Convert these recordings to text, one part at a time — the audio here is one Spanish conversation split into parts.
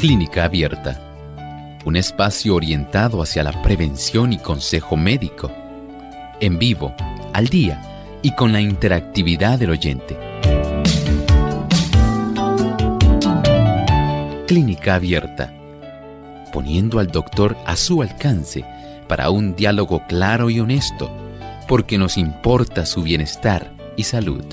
Clínica Abierta, un espacio orientado hacia la prevención y consejo médico, en vivo, al día y con la interactividad del oyente. Clínica Abierta, poniendo al doctor a su alcance para un diálogo claro y honesto, porque nos importa su bienestar y salud.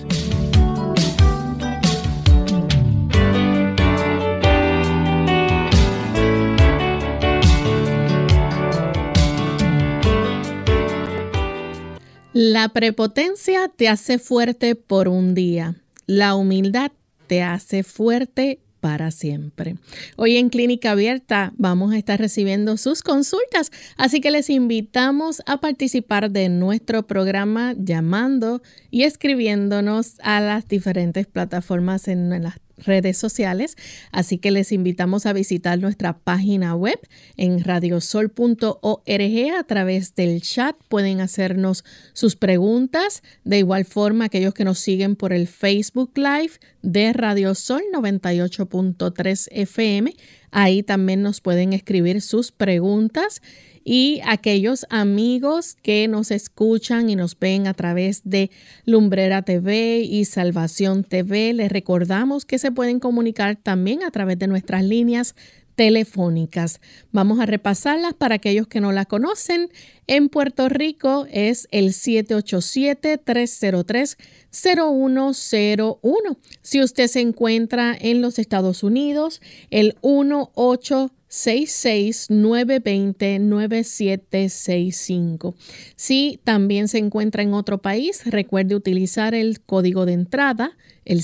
La prepotencia te hace fuerte por un día. La humildad te hace fuerte para siempre. Hoy en Clínica Abierta vamos a estar recibiendo sus consultas, así que les invitamos a participar de nuestro programa llamando y escribiéndonos a las diferentes plataformas en las redes sociales, así que les invitamos a visitar nuestra página web en radiosol.org a través del chat. Pueden hacernos sus preguntas. De igual forma, aquellos que nos siguen por el Facebook Live de Radio Sol 98.3 FM, ahí también nos pueden escribir sus preguntas y aquellos amigos que nos escuchan y nos ven a través de Lumbrera TV y Salvación TV, les recordamos que se pueden comunicar también a través de nuestras líneas telefónicas. Vamos a repasarlas para aquellos que no la conocen. En Puerto Rico es el 787-303-0101. Si usted se encuentra en los Estados Unidos, el 18 66920-9765. Si también se encuentra en otro país, recuerde utilizar el código de entrada, el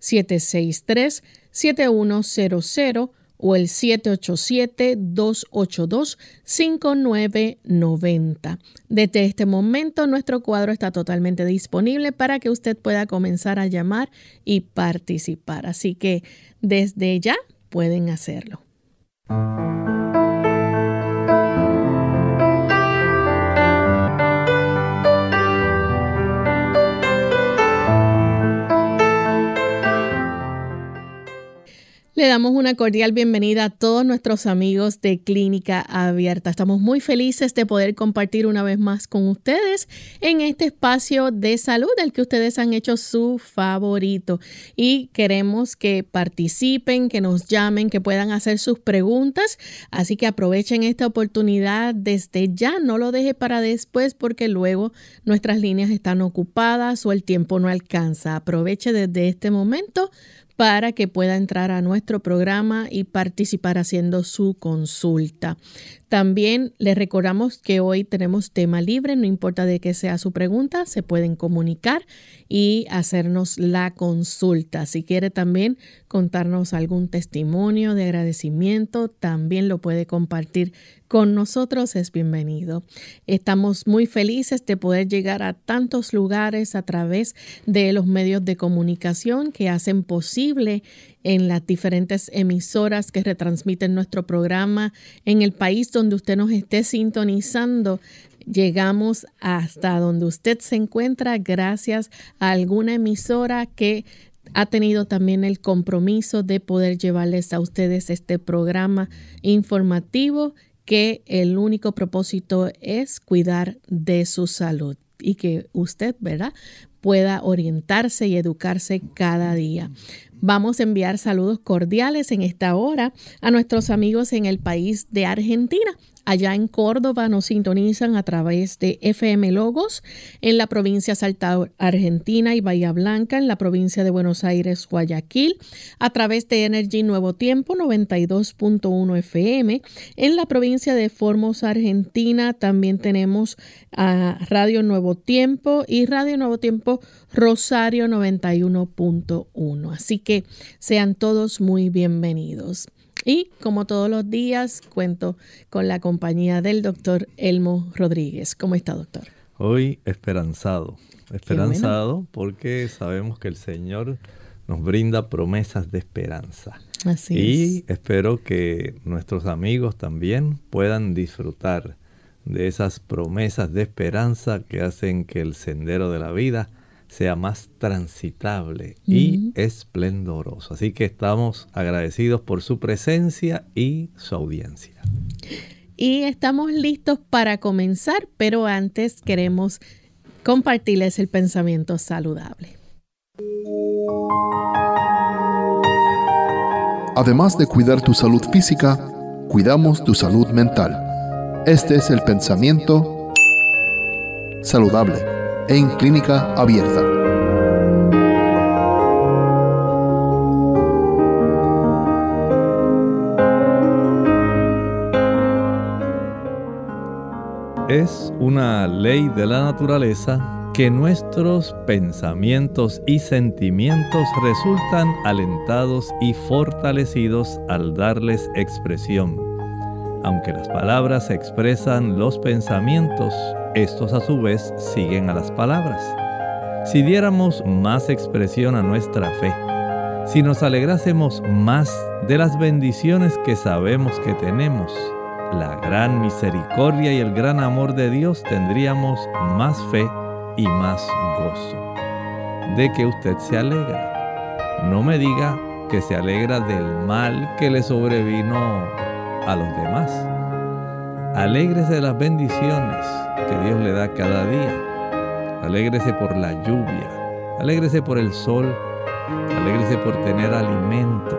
787-763-7100 o el 787-282-5990. Desde este momento nuestro cuadro está totalmente disponible para que usted pueda comenzar a llamar y participar. Así que desde ya pueden hacerlo. Le damos una cordial bienvenida a todos nuestros amigos de Clínica Abierta. Estamos muy felices de poder compartir una vez más con ustedes en este espacio de salud del que ustedes han hecho su favorito. Y queremos que participen, que nos llamen, que puedan hacer sus preguntas. Así que aprovechen esta oportunidad desde ya. No lo deje para después porque luego nuestras líneas están ocupadas o el tiempo no alcanza. Aproveche desde este momento para que pueda entrar a nuestro programa y participar haciendo su consulta. También les recordamos que hoy tenemos tema libre, no importa de qué sea su pregunta, se pueden comunicar y hacernos la consulta. Si quiere también contarnos algún testimonio de agradecimiento, también lo puede compartir con nosotros, es bienvenido. Estamos muy felices de poder llegar a tantos lugares a través de los medios de comunicación que hacen posible en las diferentes emisoras que retransmiten nuestro programa en el país donde usted nos esté sintonizando. Llegamos hasta donde usted se encuentra gracias a alguna emisora que ha tenido también el compromiso de poder llevarles a ustedes este programa informativo que el único propósito es cuidar de su salud y que usted, ¿verdad? pueda orientarse y educarse cada día. Vamos a enviar saludos cordiales en esta hora a nuestros amigos en el país de Argentina. Allá en Córdoba nos sintonizan a través de FM Logos, en la provincia Salta Argentina y Bahía Blanca, en la provincia de Buenos Aires, Guayaquil, a través de Energy Nuevo Tiempo 92.1 FM, en la provincia de Formosa, Argentina, también tenemos a Radio Nuevo Tiempo y Radio Nuevo Tiempo Rosario 91.1. Así que sean todos muy bienvenidos. Y como todos los días, cuento con la compañía del doctor Elmo Rodríguez. ¿Cómo está, doctor? Hoy esperanzado, esperanzado porque sabemos que el Señor nos brinda promesas de esperanza. Así y espero que nuestros amigos también puedan disfrutar de esas promesas de esperanza que hacen que el sendero de la vida sea más transitable y esplendoroso. Así que estamos agradecidos por su presencia y su audiencia. Y estamos listos para comenzar, pero antes queremos compartirles el pensamiento saludable. Además de cuidar tu salud física, cuidamos tu salud mental. Este es el pensamiento saludable en clínica abierta. Es una ley de la naturaleza que nuestros pensamientos y sentimientos resultan alentados y fortalecidos al darles expresión. Aunque las palabras expresan los pensamientos, estos a su vez siguen a las palabras. Si diéramos más expresión a nuestra fe, si nos alegrásemos más de las bendiciones que sabemos que tenemos, la gran misericordia y el gran amor de Dios, tendríamos más fe y más gozo. De que usted se alegra. No me diga que se alegra del mal que le sobrevino a los demás. Alégrese de las bendiciones que Dios le da cada día. Alégrese por la lluvia. Alégrese por el sol. Alégrese por tener alimento.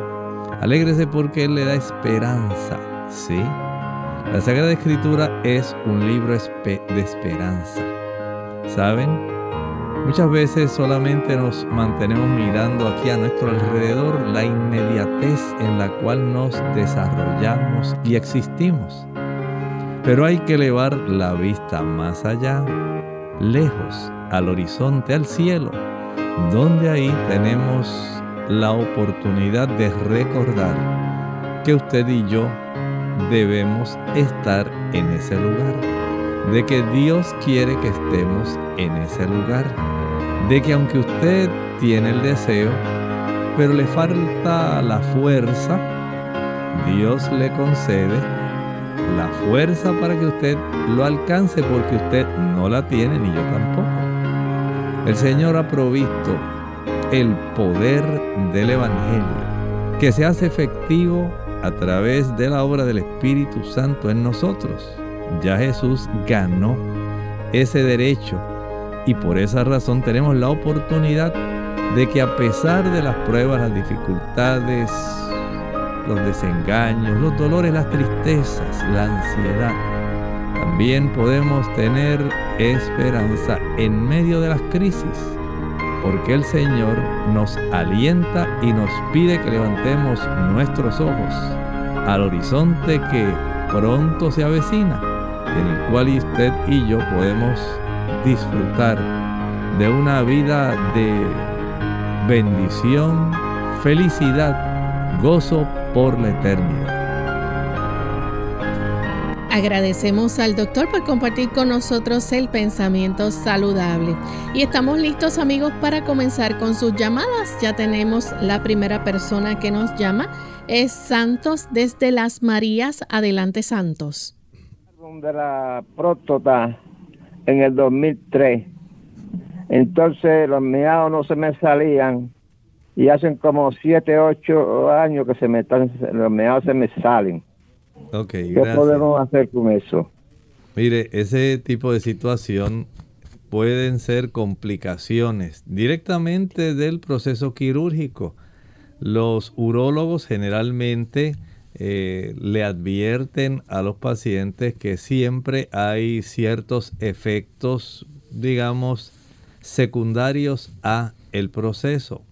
Alégrese porque Él le da esperanza. ¿Sí? La Sagrada Escritura es un libro de esperanza. ¿Saben? Muchas veces solamente nos mantenemos mirando aquí a nuestro alrededor la inmediatez en la cual nos desarrollamos y existimos. Pero hay que elevar la vista más allá, lejos, al horizonte, al cielo, donde ahí tenemos la oportunidad de recordar que usted y yo debemos estar en ese lugar de que Dios quiere que estemos en ese lugar, de que aunque usted tiene el deseo, pero le falta la fuerza, Dios le concede la fuerza para que usted lo alcance porque usted no la tiene ni yo tampoco. El Señor ha provisto el poder del Evangelio que se hace efectivo a través de la obra del Espíritu Santo en nosotros. Ya Jesús ganó ese derecho y por esa razón tenemos la oportunidad de que a pesar de las pruebas, las dificultades, los desengaños, los dolores, las tristezas, la ansiedad, también podemos tener esperanza en medio de las crisis, porque el Señor nos alienta y nos pide que levantemos nuestros ojos al horizonte que pronto se avecina en el cual usted y yo podemos disfrutar de una vida de bendición, felicidad, gozo por la eternidad. Agradecemos al doctor por compartir con nosotros el pensamiento saludable. Y estamos listos amigos para comenzar con sus llamadas. Ya tenemos la primera persona que nos llama. Es Santos desde Las Marías. Adelante Santos de la próstata en el 2003. Entonces los meados no se me salían y hacen como 7, 8 años que se me están, los meados se me salen. Okay, ¿Qué podemos hacer con eso? Mire, ese tipo de situación pueden ser complicaciones directamente del proceso quirúrgico. Los urólogos generalmente eh, le advierten a los pacientes que siempre hay ciertos efectos, digamos, secundarios a el proceso.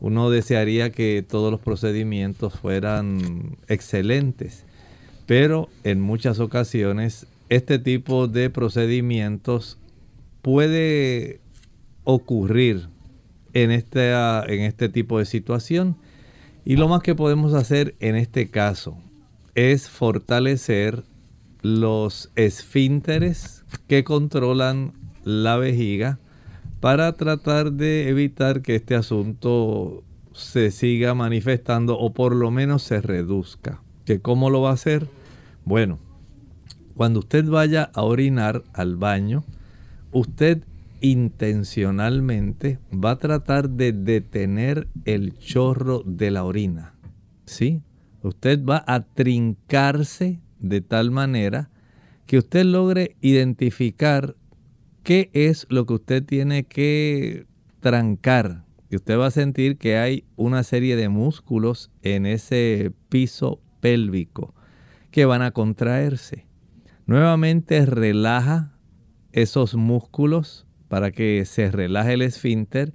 Uno desearía que todos los procedimientos fueran excelentes, pero en muchas ocasiones este tipo de procedimientos puede ocurrir en este, en este tipo de situación. Y lo más que podemos hacer en este caso es fortalecer los esfínteres que controlan la vejiga para tratar de evitar que este asunto se siga manifestando o por lo menos se reduzca. ¿Que ¿Cómo lo va a hacer? Bueno, cuando usted vaya a orinar al baño, usted intencionalmente va a tratar de detener el chorro de la orina. ¿Sí? Usted va a trincarse de tal manera que usted logre identificar qué es lo que usted tiene que trancar. Y usted va a sentir que hay una serie de músculos en ese piso pélvico que van a contraerse. Nuevamente relaja esos músculos para que se relaje el esfínter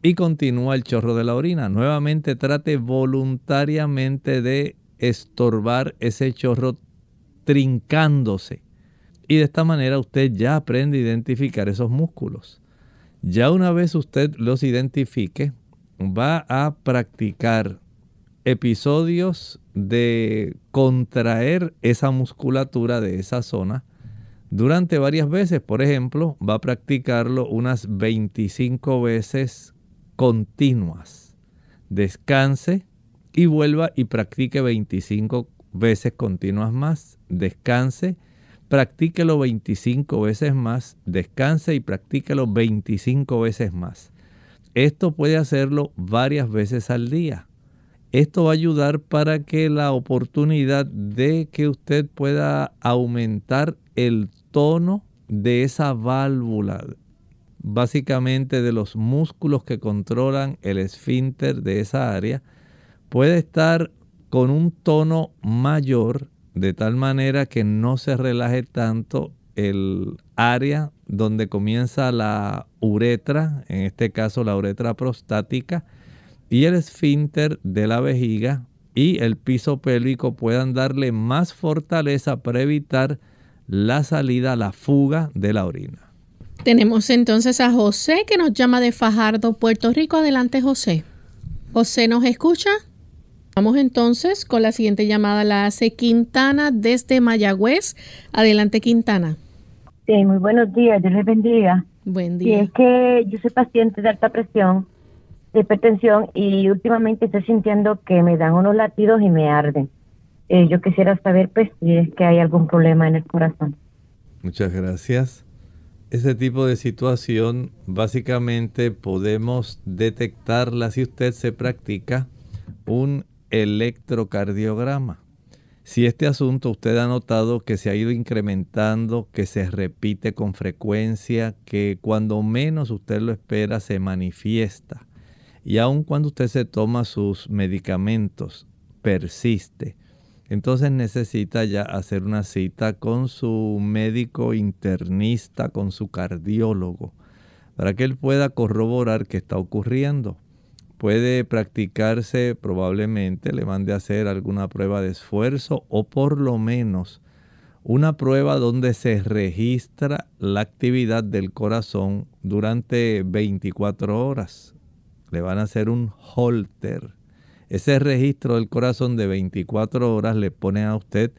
y continúa el chorro de la orina. Nuevamente trate voluntariamente de estorbar ese chorro trincándose. Y de esta manera usted ya aprende a identificar esos músculos. Ya una vez usted los identifique, va a practicar episodios de contraer esa musculatura de esa zona durante varias veces. Por ejemplo, va a practicarlo unas 25 veces continuas. Descanse y vuelva y practique 25 veces continuas más. Descanse, practíquelo 25 veces más. Descanse y practíquelo 25 veces más. Esto puede hacerlo varias veces al día. Esto va a ayudar para que la oportunidad de que usted pueda aumentar el tono de esa válvula, básicamente de los músculos que controlan el esfínter de esa área, puede estar con un tono mayor de tal manera que no se relaje tanto el área donde comienza la uretra, en este caso la uretra prostática, y el esfínter de la vejiga y el piso pélvico puedan darle más fortaleza para evitar la salida, la fuga de la orina. Tenemos entonces a José que nos llama de Fajardo, Puerto Rico. Adelante, José. José, ¿nos escucha? Vamos entonces con la siguiente llamada. La hace Quintana desde Mayagüez. Adelante, Quintana. Sí, muy buenos días. Dios les bendiga. Buen día. Sí, es que yo soy paciente de alta presión de hipertensión y últimamente estoy sintiendo que me dan unos latidos y me arden. Eh, yo quisiera saber pues si es que hay algún problema en el corazón. Muchas gracias. Ese tipo de situación básicamente podemos detectarla si usted se practica un electrocardiograma. Si este asunto usted ha notado que se ha ido incrementando, que se repite con frecuencia, que cuando menos usted lo espera se manifiesta, y aun cuando usted se toma sus medicamentos, persiste. Entonces necesita ya hacer una cita con su médico internista, con su cardiólogo, para que él pueda corroborar qué está ocurriendo. Puede practicarse probablemente, le mande a hacer alguna prueba de esfuerzo o por lo menos una prueba donde se registra la actividad del corazón durante 24 horas le van a hacer un holter. Ese registro del corazón de 24 horas le pone a usted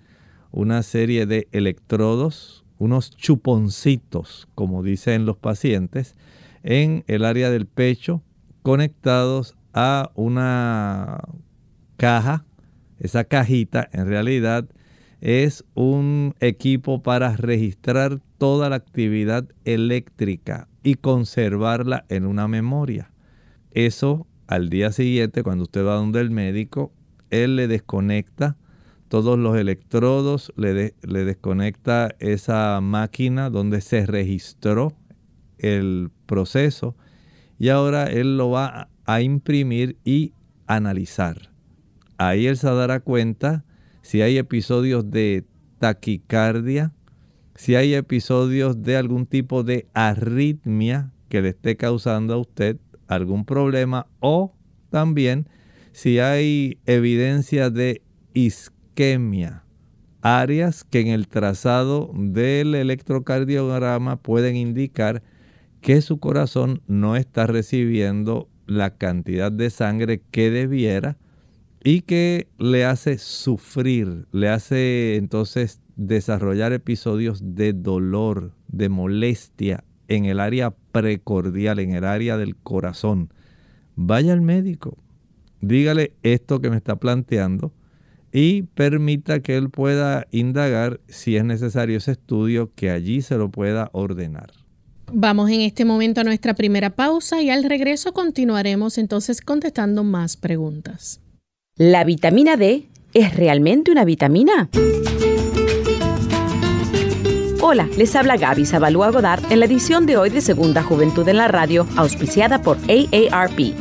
una serie de electrodos, unos chuponcitos, como dicen los pacientes, en el área del pecho, conectados a una caja. Esa cajita en realidad es un equipo para registrar toda la actividad eléctrica y conservarla en una memoria. Eso al día siguiente, cuando usted va donde el médico, él le desconecta todos los electrodos, le, le desconecta esa máquina donde se registró el proceso y ahora él lo va a imprimir y analizar. Ahí él se dará cuenta si hay episodios de taquicardia, si hay episodios de algún tipo de arritmia que le esté causando a usted algún problema o también si hay evidencia de isquemia, áreas que en el trazado del electrocardiograma pueden indicar que su corazón no está recibiendo la cantidad de sangre que debiera y que le hace sufrir, le hace entonces desarrollar episodios de dolor, de molestia en el área precordial, en el área del corazón, vaya al médico. dígale esto que me está planteando y permita que él pueda indagar si es necesario ese estudio, que allí se lo pueda ordenar. Vamos en este momento a nuestra primera pausa y al regreso continuaremos entonces contestando más preguntas. ¿La vitamina D es realmente una vitamina? Hola, les habla Gaby Zabalúa Godard en la edición de hoy de Segunda Juventud en la Radio, auspiciada por AARP.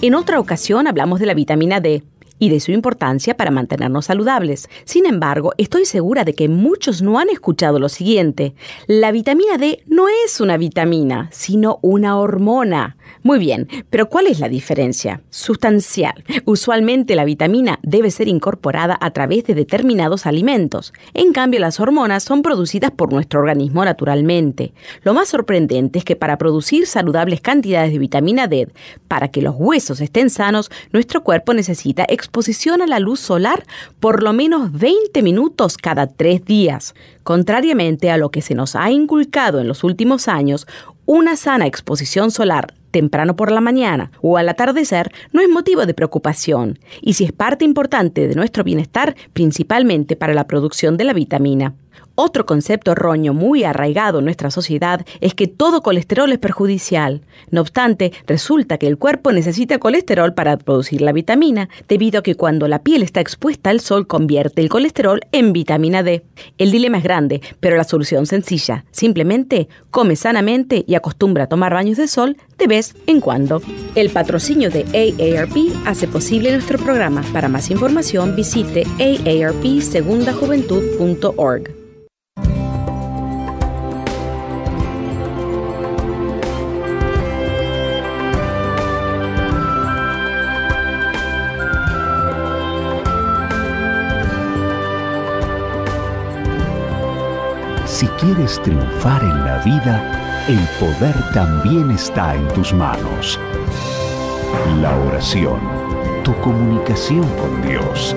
En otra ocasión hablamos de la vitamina D y de su importancia para mantenernos saludables. Sin embargo, estoy segura de que muchos no han escuchado lo siguiente. La vitamina D no es una vitamina, sino una hormona. Muy bien, pero ¿cuál es la diferencia? Sustancial. Usualmente la vitamina debe ser incorporada a través de determinados alimentos. En cambio, las hormonas son producidas por nuestro organismo naturalmente. Lo más sorprendente es que para producir saludables cantidades de vitamina D, para que los huesos estén sanos, nuestro cuerpo necesita exposición a la luz solar por lo menos 20 minutos cada tres días. Contrariamente a lo que se nos ha inculcado en los últimos años, una sana exposición solar temprano por la mañana o al atardecer no es motivo de preocupación y si es parte importante de nuestro bienestar principalmente para la producción de la vitamina. Otro concepto erróneo muy arraigado en nuestra sociedad es que todo colesterol es perjudicial. No obstante, resulta que el cuerpo necesita colesterol para producir la vitamina, debido a que cuando la piel está expuesta al sol convierte el colesterol en vitamina D. El dilema es grande, pero la solución sencilla. Simplemente come sanamente y acostumbra a tomar baños de sol de vez en cuando. El patrocinio de AARP hace posible nuestro programa. Para más información visite aarpsegundajuventud.org. quieres triunfar en la vida, el poder también está en tus manos. La oración, tu comunicación con Dios.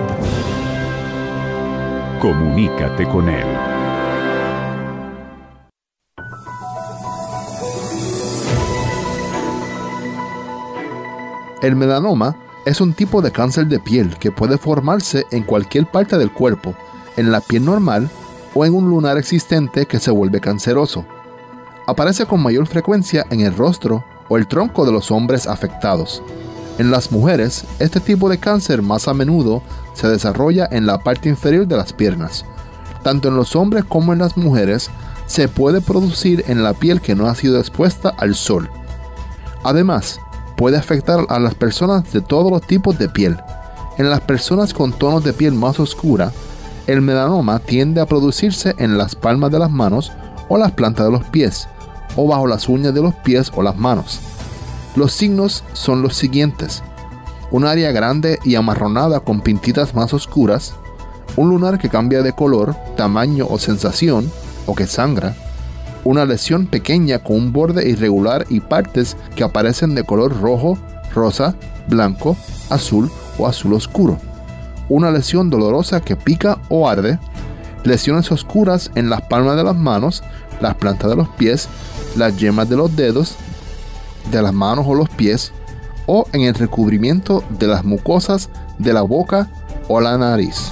Comunícate con Él. El melanoma es un tipo de cáncer de piel que puede formarse en cualquier parte del cuerpo, en la piel normal o en un lunar existente que se vuelve canceroso. Aparece con mayor frecuencia en el rostro o el tronco de los hombres afectados. En las mujeres, este tipo de cáncer más a menudo se desarrolla en la parte inferior de las piernas. Tanto en los hombres como en las mujeres, se puede producir en la piel que no ha sido expuesta al sol. Además, puede afectar a las personas de todos los tipos de piel. En las personas con tonos de piel más oscura, el melanoma tiende a producirse en las palmas de las manos o las plantas de los pies, o bajo las uñas de los pies o las manos. Los signos son los siguientes. Un área grande y amarronada con pintitas más oscuras, un lunar que cambia de color, tamaño o sensación, o que sangra, una lesión pequeña con un borde irregular y partes que aparecen de color rojo, rosa, blanco, azul o azul oscuro una lesión dolorosa que pica o arde, lesiones oscuras en las palmas de las manos, las plantas de los pies, las yemas de los dedos, de las manos o los pies, o en el recubrimiento de las mucosas de la boca o la nariz.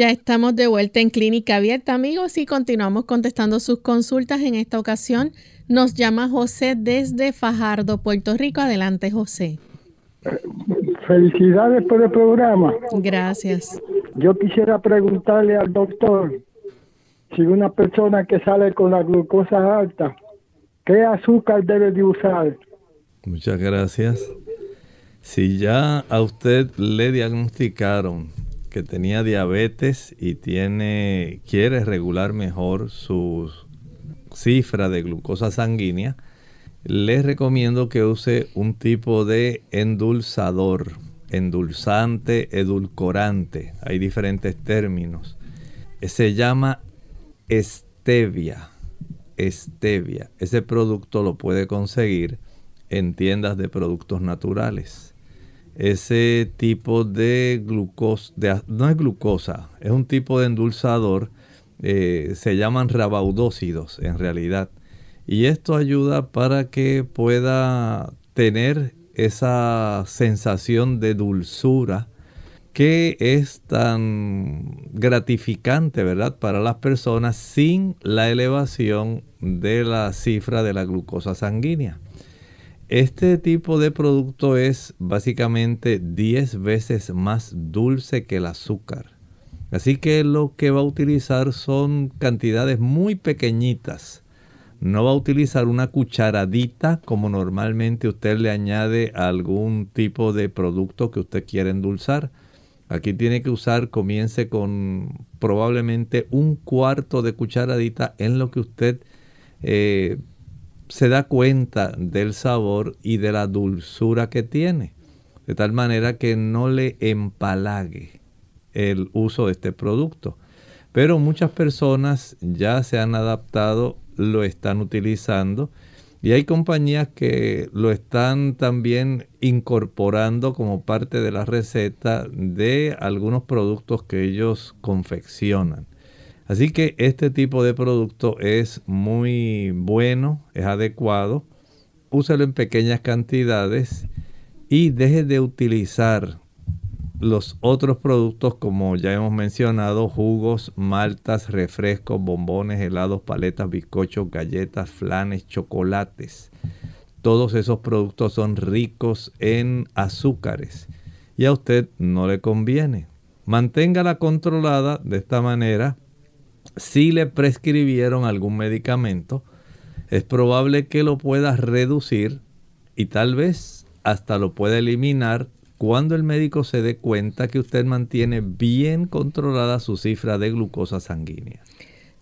Ya estamos de vuelta en Clínica Abierta, amigos, y continuamos contestando sus consultas. En esta ocasión nos llama José desde Fajardo, Puerto Rico. Adelante, José. Felicidades por el programa. Gracias. Yo quisiera preguntarle al doctor si una persona que sale con la glucosa alta, ¿qué azúcar debe de usar? Muchas gracias. Si ya a usted le diagnosticaron que tenía diabetes y tiene quiere regular mejor su cifra de glucosa sanguínea, les recomiendo que use un tipo de endulzador, endulzante, edulcorante. Hay diferentes términos. Se llama stevia. Stevia. Ese producto lo puede conseguir en tiendas de productos naturales. Ese tipo de glucosa, no es glucosa, es un tipo de endulzador, eh, se llaman rabaudócidos en realidad y esto ayuda para que pueda tener esa sensación de dulzura que es tan gratificante, ¿verdad? Para las personas sin la elevación de la cifra de la glucosa sanguínea. Este tipo de producto es básicamente 10 veces más dulce que el azúcar. Así que lo que va a utilizar son cantidades muy pequeñitas no va a utilizar una cucharadita como normalmente usted le añade a algún tipo de producto que usted quiere endulzar. Aquí tiene que usar, comience con probablemente un cuarto de cucharadita en lo que usted eh, se da cuenta del sabor y de la dulzura que tiene. De tal manera que no le empalague el uso de este producto. Pero muchas personas ya se han adaptado lo están utilizando y hay compañías que lo están también incorporando como parte de la receta de algunos productos que ellos confeccionan. Así que este tipo de producto es muy bueno, es adecuado. Úsalo en pequeñas cantidades y deje de utilizar los otros productos, como ya hemos mencionado, jugos, maltas, refrescos, bombones, helados, paletas, bizcochos, galletas, flanes, chocolates. Todos esos productos son ricos en azúcares y a usted no le conviene. Manténgala controlada de esta manera. Si le prescribieron algún medicamento, es probable que lo pueda reducir y tal vez hasta lo pueda eliminar cuando el médico se dé cuenta que usted mantiene bien controlada su cifra de glucosa sanguínea.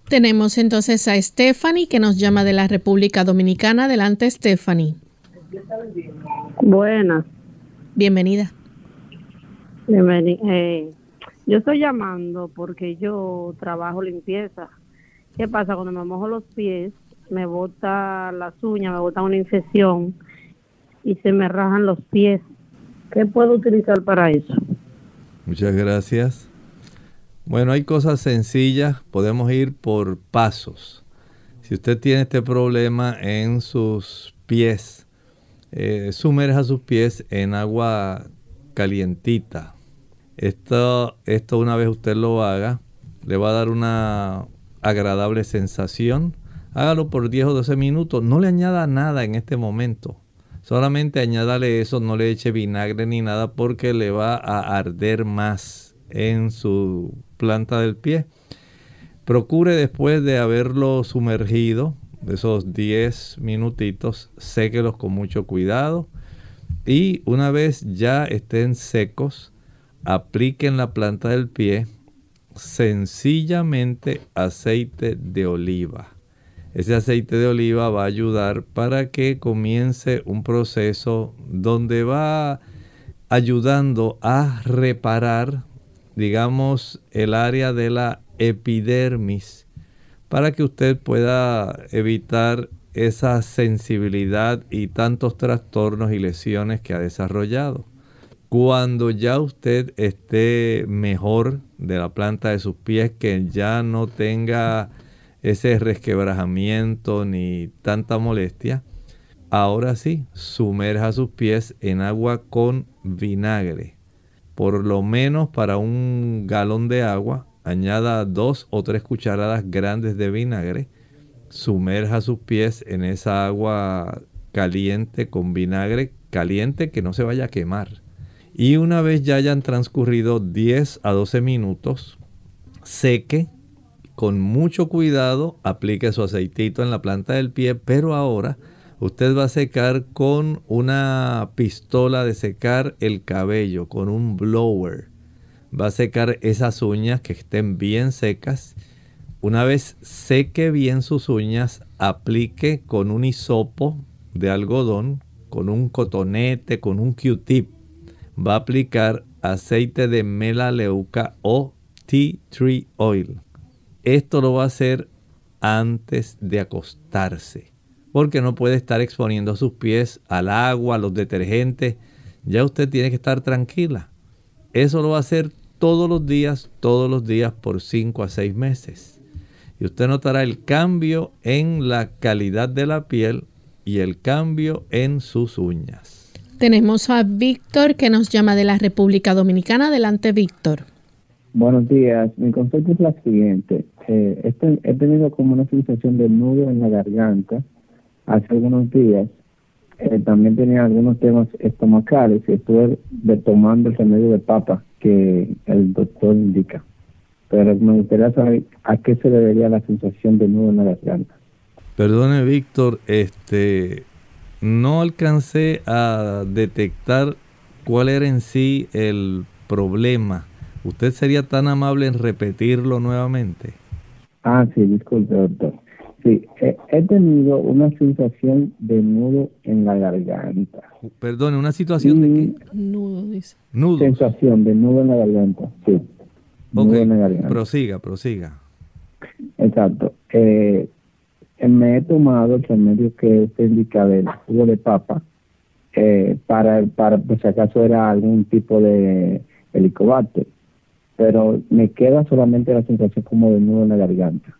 Tenemos entonces a Stephanie que nos llama de la República Dominicana. Adelante, Stephanie. Buenas. Bienvenida. Bienvenida. Eh, yo estoy llamando porque yo trabajo limpieza. ¿Qué pasa? Cuando me mojo los pies, me bota las uñas, me bota una infección y se me rajan los pies. ¿Qué puedo utilizar para eso? Muchas gracias. Bueno, hay cosas sencillas, podemos ir por pasos. Si usted tiene este problema en sus pies, eh, sumerja sus pies en agua calientita. Esto, esto una vez usted lo haga, le va a dar una agradable sensación. Hágalo por 10 o 12 minutos. No le añada nada en este momento. Solamente añádale eso, no le eche vinagre ni nada porque le va a arder más en su planta del pie. Procure después de haberlo sumergido, esos 10 minutitos, séquelos con mucho cuidado. Y una vez ya estén secos, apliquen la planta del pie sencillamente aceite de oliva. Ese aceite de oliva va a ayudar para que comience un proceso donde va ayudando a reparar, digamos, el área de la epidermis para que usted pueda evitar esa sensibilidad y tantos trastornos y lesiones que ha desarrollado. Cuando ya usted esté mejor de la planta de sus pies, que ya no tenga ese resquebrajamiento ni tanta molestia. Ahora sí, sumerja sus pies en agua con vinagre. Por lo menos para un galón de agua, añada dos o tres cucharadas grandes de vinagre. Sumerja sus pies en esa agua caliente con vinagre caliente que no se vaya a quemar. Y una vez ya hayan transcurrido 10 a 12 minutos, seque con mucho cuidado, aplique su aceitito en la planta del pie, pero ahora usted va a secar con una pistola de secar el cabello, con un blower. Va a secar esas uñas que estén bien secas. Una vez seque bien sus uñas, aplique con un hisopo de algodón, con un cotonete, con un Q-tip. Va a aplicar aceite de melaleuca o tea tree oil esto lo va a hacer antes de acostarse, porque no puede estar exponiendo sus pies al agua, a los detergentes. Ya usted tiene que estar tranquila. Eso lo va a hacer todos los días, todos los días por 5 a 6 meses. Y usted notará el cambio en la calidad de la piel y el cambio en sus uñas. Tenemos a Víctor que nos llama de la República Dominicana. Adelante, Víctor. Buenos días. Mi consulta es la siguiente. Eh, este, he tenido como una sensación de nudo en la garganta hace algunos días. Eh, también tenía algunos temas estomacales y estuve tomando el remedio de papa que el doctor indica. Pero me gustaría saber a qué se debería la sensación de nudo en la garganta. Perdone, Víctor, este, no alcancé a detectar cuál era en sí el problema ¿Usted sería tan amable en repetirlo nuevamente? Ah, sí, disculpe, doctor. Sí, he, tenido una sensación de nudo en la garganta. Perdone, ¿una situación de qué? Nudo, dice. Nudo. Sensación de nudo en la garganta, sí. Nudo en la garganta. prosiga, prosiga. Exacto. Eh, me he tomado el remedio que usted indica del jugo de papa eh, para, para, pues si acaso era algún tipo de helicobacter pero me queda solamente la sensación como de nudo en la garganta.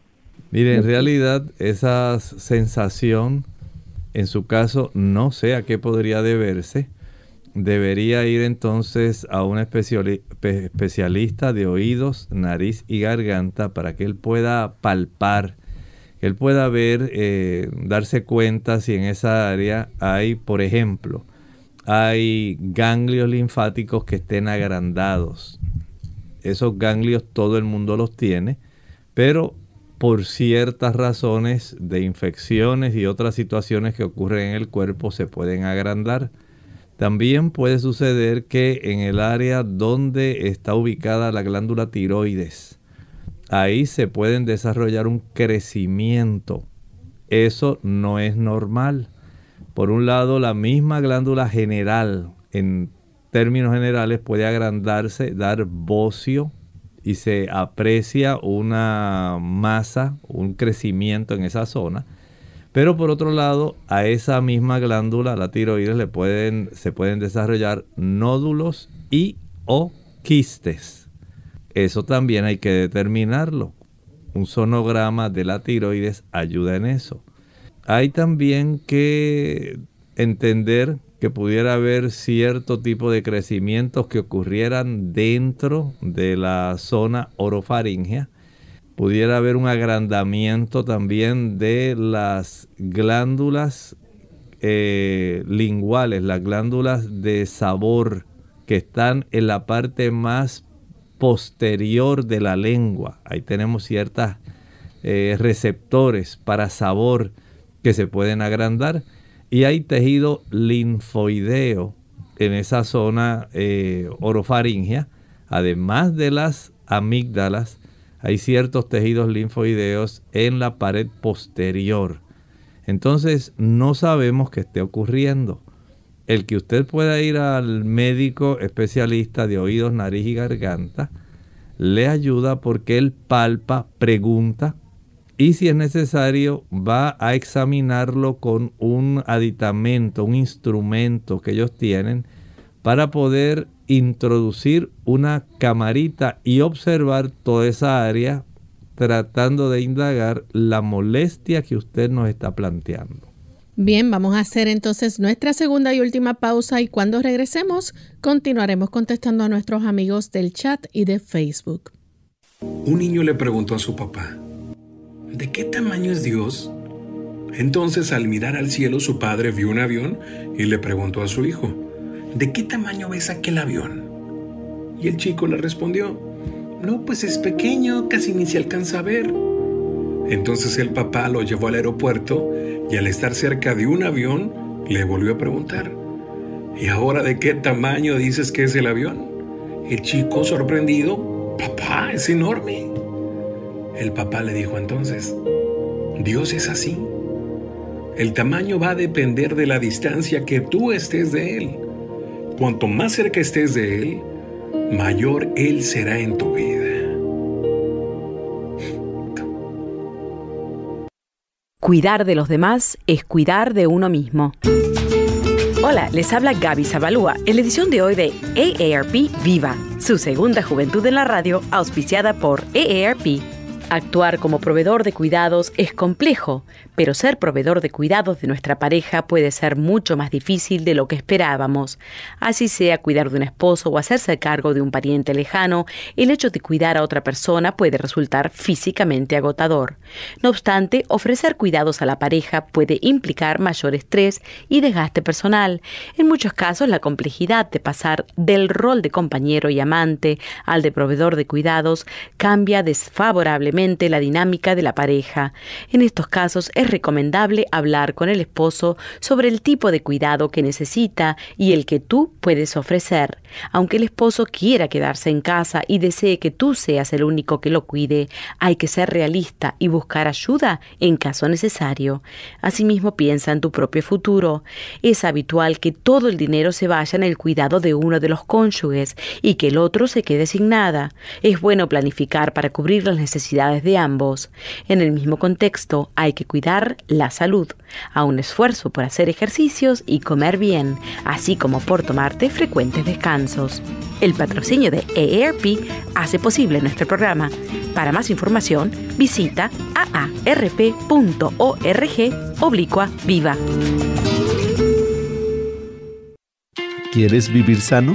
Mire, en realidad esa sensación, en su caso, no sé a qué podría deberse. Debería ir entonces a un especialista de oídos, nariz y garganta para que él pueda palpar, él pueda ver, eh, darse cuenta si en esa área hay, por ejemplo, hay ganglios linfáticos que estén agrandados, esos ganglios todo el mundo los tiene, pero por ciertas razones de infecciones y otras situaciones que ocurren en el cuerpo se pueden agrandar. También puede suceder que en el área donde está ubicada la glándula tiroides, ahí se pueden desarrollar un crecimiento. Eso no es normal. Por un lado, la misma glándula general en términos generales puede agrandarse, dar bocio y se aprecia una masa, un crecimiento en esa zona. Pero por otro lado, a esa misma glándula, la tiroides, le pueden, se pueden desarrollar nódulos y o quistes. Eso también hay que determinarlo. Un sonograma de la tiroides ayuda en eso. Hay también que entender que pudiera haber cierto tipo de crecimientos que ocurrieran dentro de la zona orofaringea. Pudiera haber un agrandamiento también de las glándulas eh, linguales, las glándulas de sabor que están en la parte más posterior de la lengua. Ahí tenemos ciertos eh, receptores para sabor que se pueden agrandar y hay tejido linfoideo en esa zona eh, orofaringea. Además de las amígdalas, hay ciertos tejidos linfoideos en la pared posterior. Entonces no sabemos qué esté ocurriendo. El que usted pueda ir al médico especialista de oídos, nariz y garganta le ayuda porque él palpa, pregunta, y si es necesario va a examinarlo con un aditamento, un instrumento que ellos tienen para poder introducir una camarita y observar toda esa área tratando de indagar la molestia que usted nos está planteando. Bien, vamos a hacer entonces nuestra segunda y última pausa y cuando regresemos continuaremos contestando a nuestros amigos del chat y de Facebook. Un niño le preguntó a su papá, ¿de qué tamaño es Dios? Entonces al mirar al cielo su padre vio un avión y le preguntó a su hijo, ¿de qué tamaño ves aquel avión? Y el chico le respondió, no, pues es pequeño, casi ni se alcanza a ver. Entonces el papá lo llevó al aeropuerto y al estar cerca de un avión le volvió a preguntar, ¿y ahora de qué tamaño dices que es el avión? El chico sorprendido, papá, es enorme. El papá le dijo entonces, Dios es así. El tamaño va a depender de la distancia que tú estés de Él. Cuanto más cerca estés de Él, mayor Él será en tu vida. Cuidar de los demás es cuidar de uno mismo. Hola, les habla Gaby Zabalúa en la edición de hoy de AARP Viva, su segunda juventud en la radio, auspiciada por AARP Actuar como proveedor de cuidados es complejo, pero ser proveedor de cuidados de nuestra pareja puede ser mucho más difícil de lo que esperábamos. Así sea cuidar de un esposo o hacerse cargo de un pariente lejano, el hecho de cuidar a otra persona puede resultar físicamente agotador. No obstante, ofrecer cuidados a la pareja puede implicar mayor estrés y desgaste personal. En muchos casos, la complejidad de pasar del rol de compañero y amante al de proveedor de cuidados cambia desfavorablemente la dinámica de la pareja. En estos casos es recomendable hablar con el esposo sobre el tipo de cuidado que necesita y el que tú puedes ofrecer. Aunque el esposo quiera quedarse en casa y desee que tú seas el único que lo cuide, hay que ser realista y buscar ayuda en caso necesario. Asimismo, piensa en tu propio futuro. Es habitual que todo el dinero se vaya en el cuidado de uno de los cónyuges y que el otro se quede sin nada. Es bueno planificar para cubrir las necesidades de ambos. En el mismo contexto hay que cuidar la salud, a un esfuerzo por hacer ejercicios y comer bien, así como por tomarte frecuentes descansos. El patrocinio de EARP hace posible nuestro programa. Para más información, visita aarp.org oblicua viva. ¿Quieres vivir sano?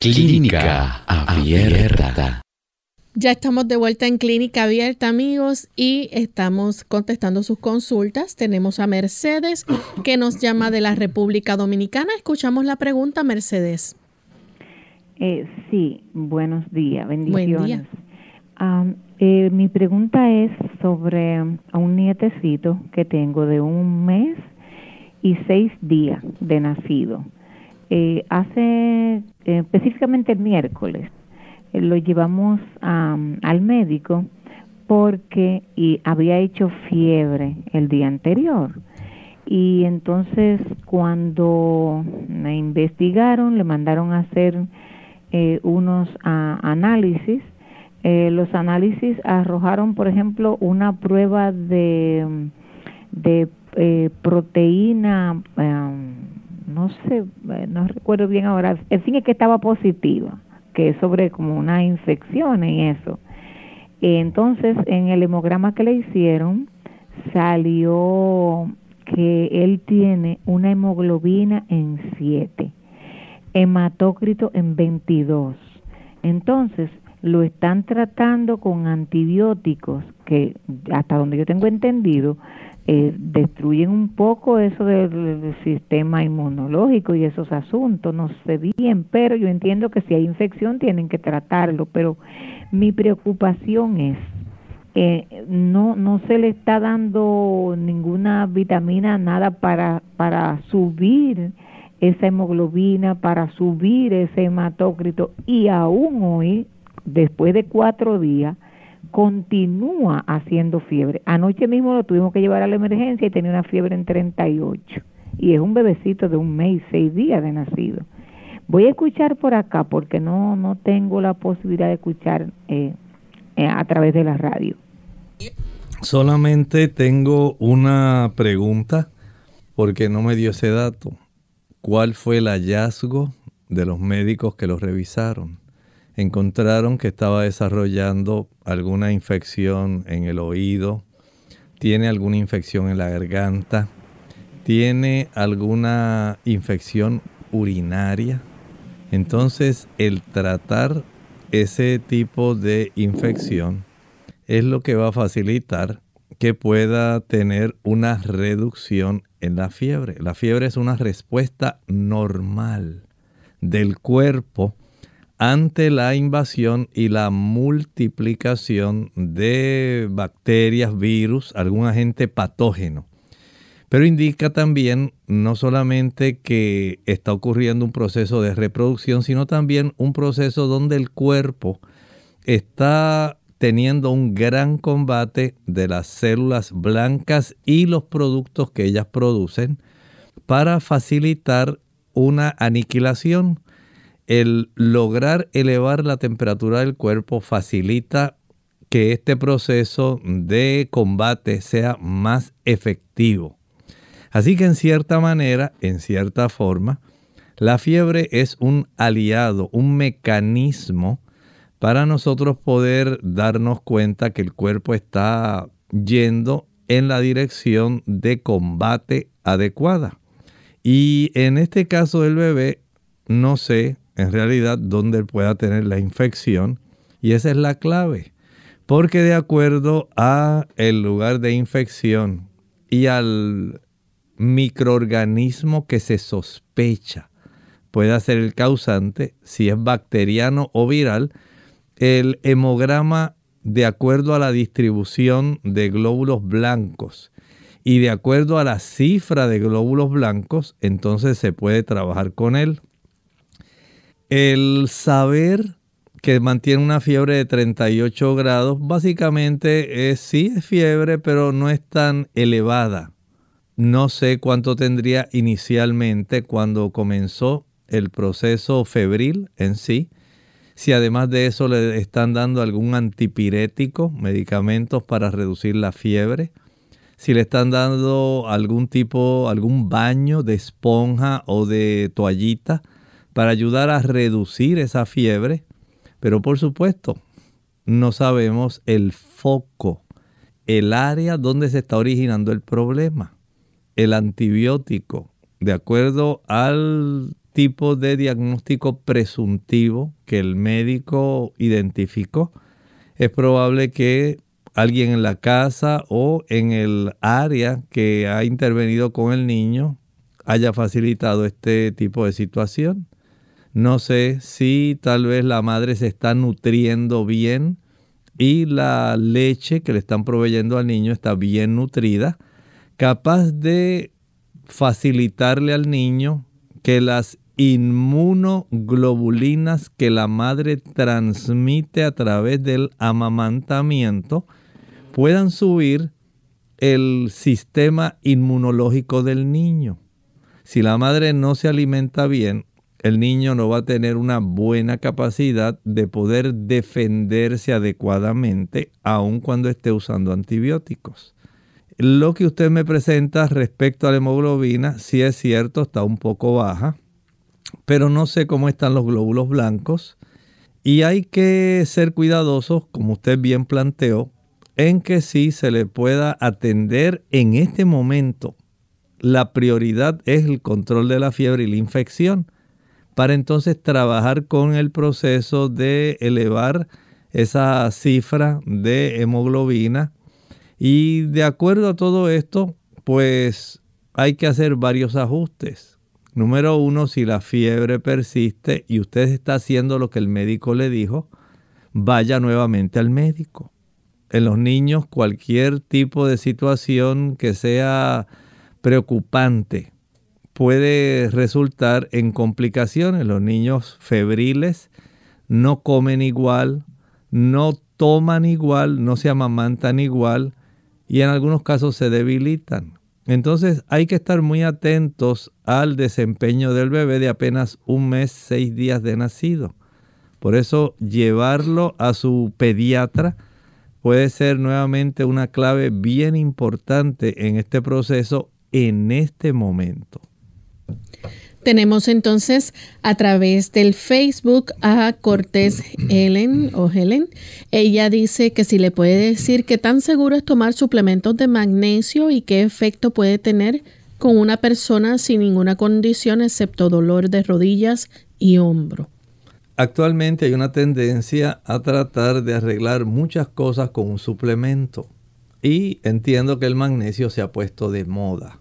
Clínica Abierta. Ya estamos de vuelta en Clínica Abierta, amigos, y estamos contestando sus consultas. Tenemos a Mercedes, que nos llama de la República Dominicana. Escuchamos la pregunta, Mercedes. Eh, sí, buenos días, bendiciones. Eh, mi pregunta es sobre un nietecito que tengo de un mes y seis días de nacido. Eh, hace eh, específicamente el miércoles eh, lo llevamos al médico porque y había hecho fiebre el día anterior. Y entonces cuando me investigaron le mandaron a hacer unos análisis los análisis arrojaron por ejemplo una prueba de de proteína no sé, eh, no recuerdo bien ahora, en fin es que estaba positiva, que es sobre como una infección y eso. Entonces, en el hemograma que le hicieron, salió que él tiene una hemoglobina en 7, hematócrito en 22. Entonces, lo están tratando con antibióticos que, hasta donde yo tengo entendido, eh, destruyen un poco eso del, sistema inmunológico y esos asuntos, no sé bien, pero yo entiendo que si hay infección tienen que tratarlo, pero mi preocupación es eh, no no se le está dando ninguna vitamina nada para para subir esa hemoglobina para subir ese hematócrito y aún hoy después de cuatro días continúa haciendo fiebre anoche mismo lo tuvimos que llevar a la emergencia y tenía una fiebre en 38 y es un bebecito de un mes y seis días de nacido voy a escuchar por acá porque no no tengo la posibilidad de escuchar eh, eh, a través de la radio. Solamente tengo una pregunta porque no me dio ese dato. ¿Cuál fue el hallazgo de los médicos que lo revisaron? Encontraron que estaba desarrollando alguna infección en el oído, tiene alguna infección en la garganta, tiene alguna infección urinaria. Entonces el tratar ese tipo de infección es lo que va a facilitar que pueda tener una reducción en la fiebre. La fiebre es una respuesta normal del cuerpo ante la invasión y la multiplicación de bacterias, virus, algún agente patógeno pero indica también no solamente que está ocurriendo un proceso de reproducción, sino también un proceso donde el cuerpo está teniendo un gran combate de las células blancas y los productos que ellas producen para facilitar una aniquilación. El lograr elevar la temperatura del cuerpo facilita que este proceso de combate sea más efectivo. Así que en cierta manera, en cierta forma, la fiebre es un aliado, un mecanismo para nosotros poder darnos cuenta que el cuerpo está yendo en la dirección de combate adecuada. Y en este caso del bebé, no sé en realidad dónde pueda tener la infección y esa es la clave. Porque de acuerdo a el lugar de infección y al microorganismo que se sospecha puede ser el causante, si es bacteriano o viral, el hemograma de acuerdo a la distribución de glóbulos blancos y de acuerdo a la cifra de glóbulos blancos, entonces se puede trabajar con él. El saber que mantiene una fiebre de 38 grados, básicamente es, sí es fiebre, pero no es tan elevada. No sé cuánto tendría inicialmente cuando comenzó el proceso febril en sí. Si además de eso le están dando algún antipirético, medicamentos para reducir la fiebre. Si le están dando algún tipo, algún baño de esponja o de toallita para ayudar a reducir esa fiebre. Pero por supuesto, no sabemos el foco, el área donde se está originando el problema el antibiótico, de acuerdo al tipo de diagnóstico presuntivo que el médico identificó, es probable que alguien en la casa o en el área que ha intervenido con el niño haya facilitado este tipo de situación. No sé si tal vez la madre se está nutriendo bien y la leche que le están proveyendo al niño está bien nutrida capaz de facilitarle al niño que las inmunoglobulinas que la madre transmite a través del amamantamiento puedan subir el sistema inmunológico del niño. Si la madre no se alimenta bien, el niño no va a tener una buena capacidad de poder defenderse adecuadamente aun cuando esté usando antibióticos. Lo que usted me presenta respecto a la hemoglobina, sí es cierto, está un poco baja, pero no sé cómo están los glóbulos blancos. Y hay que ser cuidadosos, como usted bien planteó, en que sí se le pueda atender en este momento. La prioridad es el control de la fiebre y la infección, para entonces trabajar con el proceso de elevar esa cifra de hemoglobina y de acuerdo a todo esto, pues hay que hacer varios ajustes. Número uno, si la fiebre persiste y usted está haciendo lo que el médico le dijo, vaya nuevamente al médico. En los niños cualquier tipo de situación que sea preocupante puede resultar en complicaciones. Los niños febriles no comen igual, no toman igual, no se amamantan igual y en algunos casos se debilitan. Entonces hay que estar muy atentos al desempeño del bebé de apenas un mes, seis días de nacido. Por eso llevarlo a su pediatra puede ser nuevamente una clave bien importante en este proceso en este momento. Tenemos entonces a través del Facebook a Cortés Helen o Helen. Ella dice que si le puede decir qué tan seguro es tomar suplementos de magnesio y qué efecto puede tener con una persona sin ninguna condición excepto dolor de rodillas y hombro. Actualmente hay una tendencia a tratar de arreglar muchas cosas con un suplemento y entiendo que el magnesio se ha puesto de moda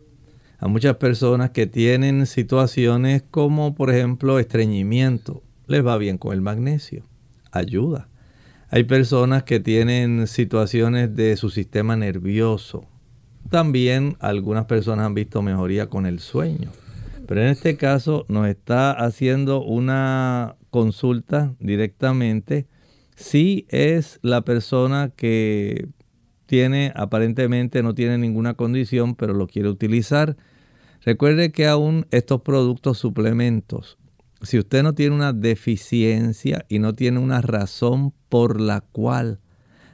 a muchas personas que tienen situaciones como por ejemplo estreñimiento. Les va bien con el magnesio. Ayuda. Hay personas que tienen situaciones de su sistema nervioso. También algunas personas han visto mejoría con el sueño. Pero en este caso nos está haciendo una consulta directamente si es la persona que tiene, aparentemente no tiene ninguna condición, pero lo quiere utilizar. Recuerde que aún estos productos suplementos, si usted no tiene una deficiencia y no tiene una razón por la cual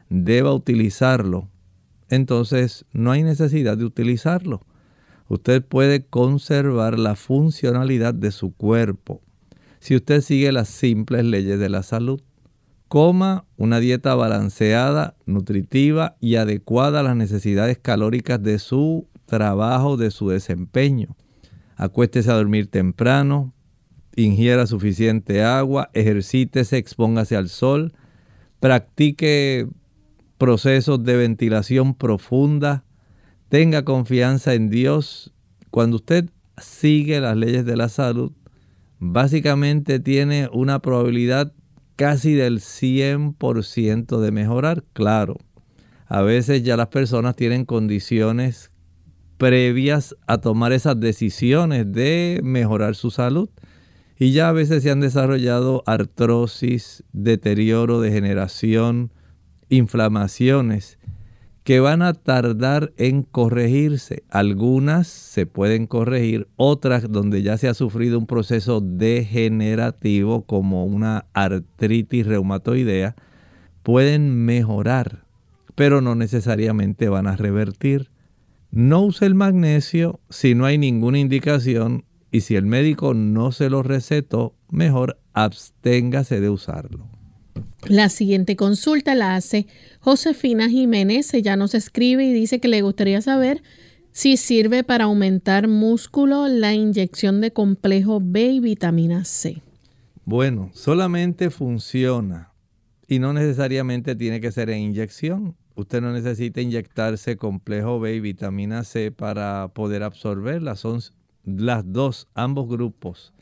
deba utilizarlo, entonces no hay necesidad de utilizarlo. Usted puede conservar la funcionalidad de su cuerpo si usted sigue las simples leyes de la salud. Coma una dieta balanceada, nutritiva y adecuada a las necesidades calóricas de su trabajo, de su desempeño. Acuéstese a dormir temprano, ingiera suficiente agua, ejercítese, expóngase al sol, practique procesos de ventilación profunda, tenga confianza en Dios. Cuando usted sigue las leyes de la salud, básicamente tiene una probabilidad casi del 100% de mejorar. Claro, a veces ya las personas tienen condiciones previas a tomar esas decisiones de mejorar su salud. Y ya a veces se han desarrollado artrosis, deterioro, degeneración, inflamaciones que van a tardar en corregirse. Algunas se pueden corregir, otras donde ya se ha sufrido un proceso degenerativo como una artritis reumatoidea, pueden mejorar, pero no necesariamente van a revertir. No use el magnesio si no hay ninguna indicación y si el médico no se lo recetó, mejor absténgase de usarlo. La siguiente consulta la hace Josefina Jiménez. Ella nos escribe y dice que le gustaría saber si sirve para aumentar músculo la inyección de complejo B y vitamina C. Bueno, solamente funciona y no necesariamente tiene que ser en inyección. Usted no necesita inyectarse complejo B y vitamina C para poder absorberla. Son las dos, ambos grupos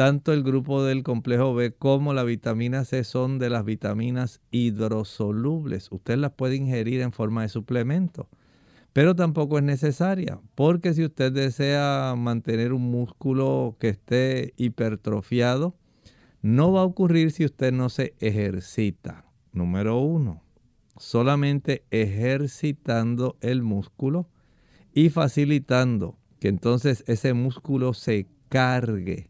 tanto el grupo del complejo B como la vitamina C son de las vitaminas hidrosolubles. Usted las puede ingerir en forma de suplemento, pero tampoco es necesaria, porque si usted desea mantener un músculo que esté hipertrofiado, no va a ocurrir si usted no se ejercita. Número uno, solamente ejercitando el músculo y facilitando que entonces ese músculo se cargue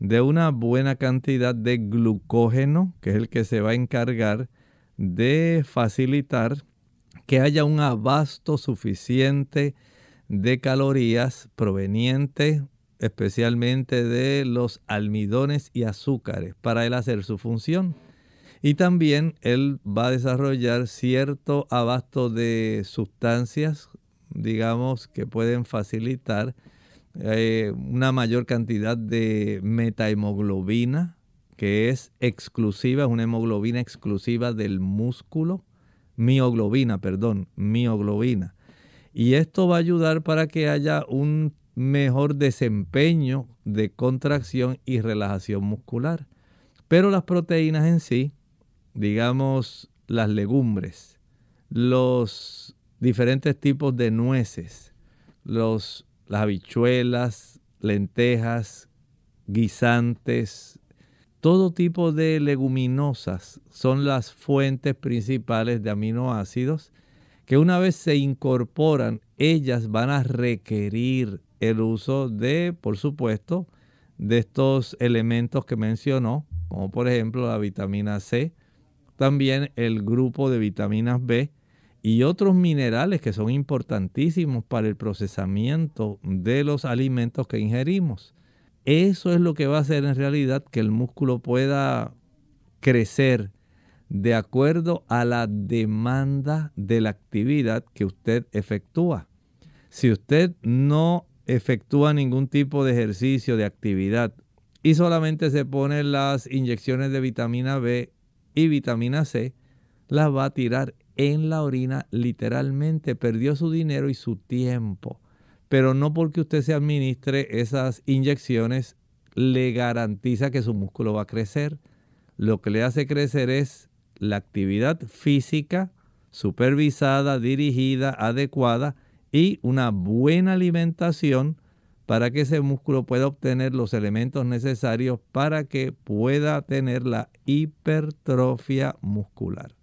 de una buena cantidad de glucógeno, que es el que se va a encargar de facilitar que haya un abasto suficiente de calorías provenientes especialmente de los almidones y azúcares para él hacer su función. Y también él va a desarrollar cierto abasto de sustancias, digamos, que pueden facilitar eh, una mayor cantidad de metahemoglobina, que es exclusiva, es una hemoglobina exclusiva del músculo, mioglobina, perdón, mioglobina. Y esto va a ayudar para que haya un mejor desempeño de contracción y relajación muscular. Pero las proteínas en sí, digamos las legumbres, los diferentes tipos de nueces, los, las habichuelas, lentejas, guisantes, todo tipo de leguminosas son las fuentes principales de aminoácidos que una vez se incorporan, ellas van a requerir el uso de, por supuesto, de estos elementos que mencionó, como por ejemplo la vitamina C, también el grupo de vitaminas B y otros minerales que son importantísimos para el procesamiento de los alimentos que ingerimos. Eso es lo que va a hacer en realidad que el músculo pueda crecer de acuerdo a la demanda de la actividad que usted efectúa. Si usted no efectúa ningún tipo de ejercicio, de actividad, y solamente se pone las inyecciones de vitamina B y vitamina C, las va a tirar en la orina literalmente. Perdió su dinero y su tiempo. Pero no porque usted se administre esas inyecciones le garantiza que su músculo va a crecer. Lo que le hace crecer es la actividad física supervisada, dirigida, adecuada y una buena alimentación para que ese músculo pueda obtener los elementos necesarios para que pueda tener la hipertrofia muscular.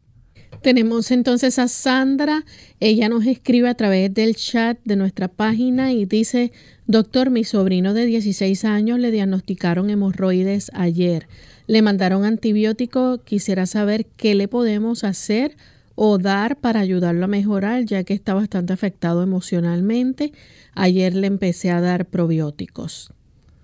Tenemos entonces a Sandra. Ella nos escribe a través del chat de nuestra página y dice, doctor, mi sobrino de 16 años le diagnosticaron hemorroides ayer. Le mandaron antibiótico. Quisiera saber qué le podemos hacer o dar para ayudarlo a mejorar, ya que está bastante afectado emocionalmente. Ayer le empecé a dar probióticos.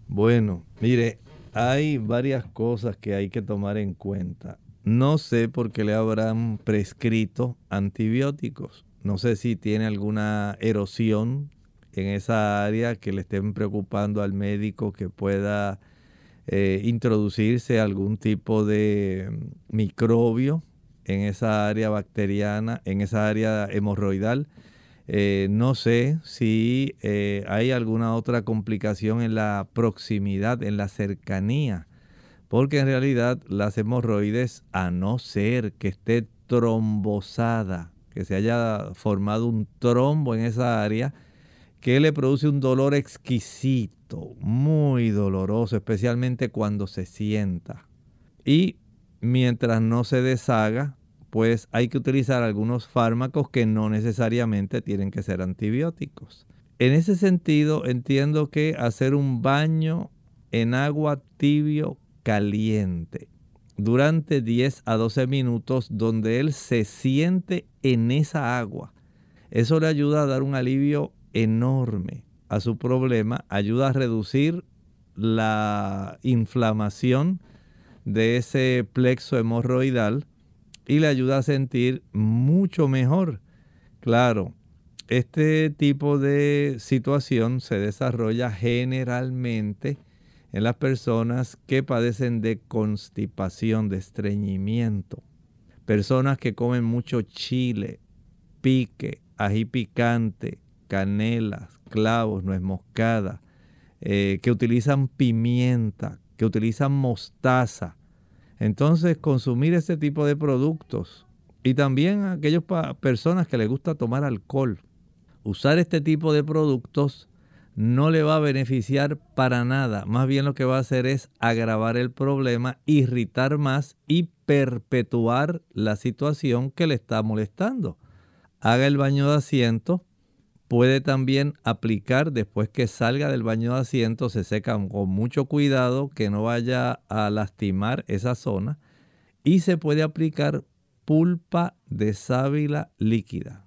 Bueno, mire, hay varias cosas que hay que tomar en cuenta. No sé por qué le habrán prescrito antibióticos. No sé si tiene alguna erosión en esa área que le estén preocupando al médico que pueda eh, introducirse algún tipo de microbio en esa área bacteriana, en esa área hemorroidal. Eh, no sé si eh, hay alguna otra complicación en la proximidad, en la cercanía porque en realidad las hemorroides, a no ser que esté trombosada, que se haya formado un trombo en esa área, que le produce un dolor exquisito, muy doloroso, especialmente cuando se sienta. Y mientras no se deshaga, pues hay que utilizar algunos fármacos que no necesariamente tienen que ser antibióticos. En ese sentido, entiendo que hacer un baño en agua tibio caliente durante 10 a 12 minutos donde él se siente en esa agua. Eso le ayuda a dar un alivio enorme a su problema, ayuda a reducir la inflamación de ese plexo hemorroidal y le ayuda a sentir mucho mejor. Claro, este tipo de situación se desarrolla generalmente en las personas que padecen de constipación, de estreñimiento, personas que comen mucho chile, pique, ají picante, canela, clavos, nuez moscada, eh, que utilizan pimienta, que utilizan mostaza. Entonces, consumir este tipo de productos y también aquellas personas que les gusta tomar alcohol, usar este tipo de productos no le va a beneficiar para nada. Más bien lo que va a hacer es agravar el problema, irritar más y perpetuar la situación que le está molestando. Haga el baño de asiento. Puede también aplicar después que salga del baño de asiento, se seca con mucho cuidado que no vaya a lastimar esa zona. Y se puede aplicar pulpa de sábila líquida